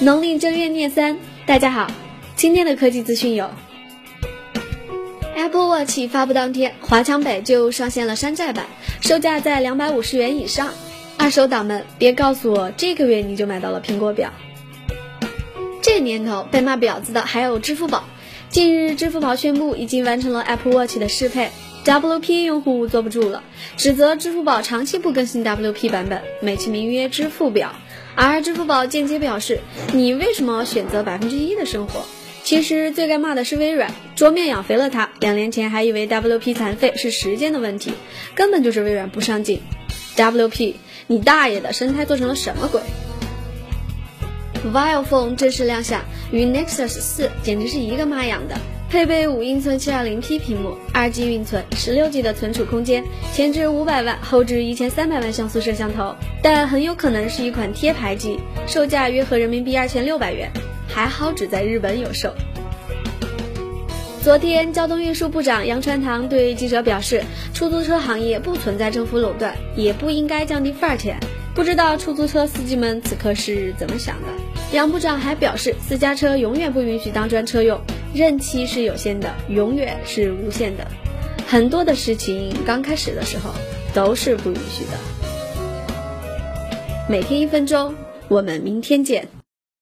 农历正月廿三，大家好，今天的科技资讯有：Apple Watch 发布当天，华强北就上线了山寨版，售价在两百五十元以上。二手党们，别告诉我这个月你就买到了苹果表。这年头被骂婊子的还有支付宝。近日，支付宝宣布已经完成了 Apple Watch 的适配，WP 用户坐不住了，指责支付宝长期不更新 WP 版本，美其名曰支付表。而支付宝间接表示：“你为什么选择百分之一的生活？”其实最该骂的是微软，桌面养肥了它。两年前还以为 WP 残废是时间的问题，根本就是微软不上进。WP，你大爷的生态做成了什么鬼？Vio Phone 正式亮相，与 Nexus 四简直是一个妈养的。配备五英寸 720P 屏幕，二 G 运存，十六 G 的存储空间，前置五百万，后置一千三百万像素摄像头，但很有可能是一款贴牌机，售价约合人民币二千六百元，还好只在日本有售。昨天，交通运输部长杨传堂对记者表示，出租车行业不存在政府垄断，也不应该降低份儿钱。不知道出租车司机们此刻是怎么想的？杨部长还表示，私家车永远不允许当专车用。任期是有限的，永远是无限的。很多的事情刚开始的时候都是不允许的。每天一分钟，我们明天见。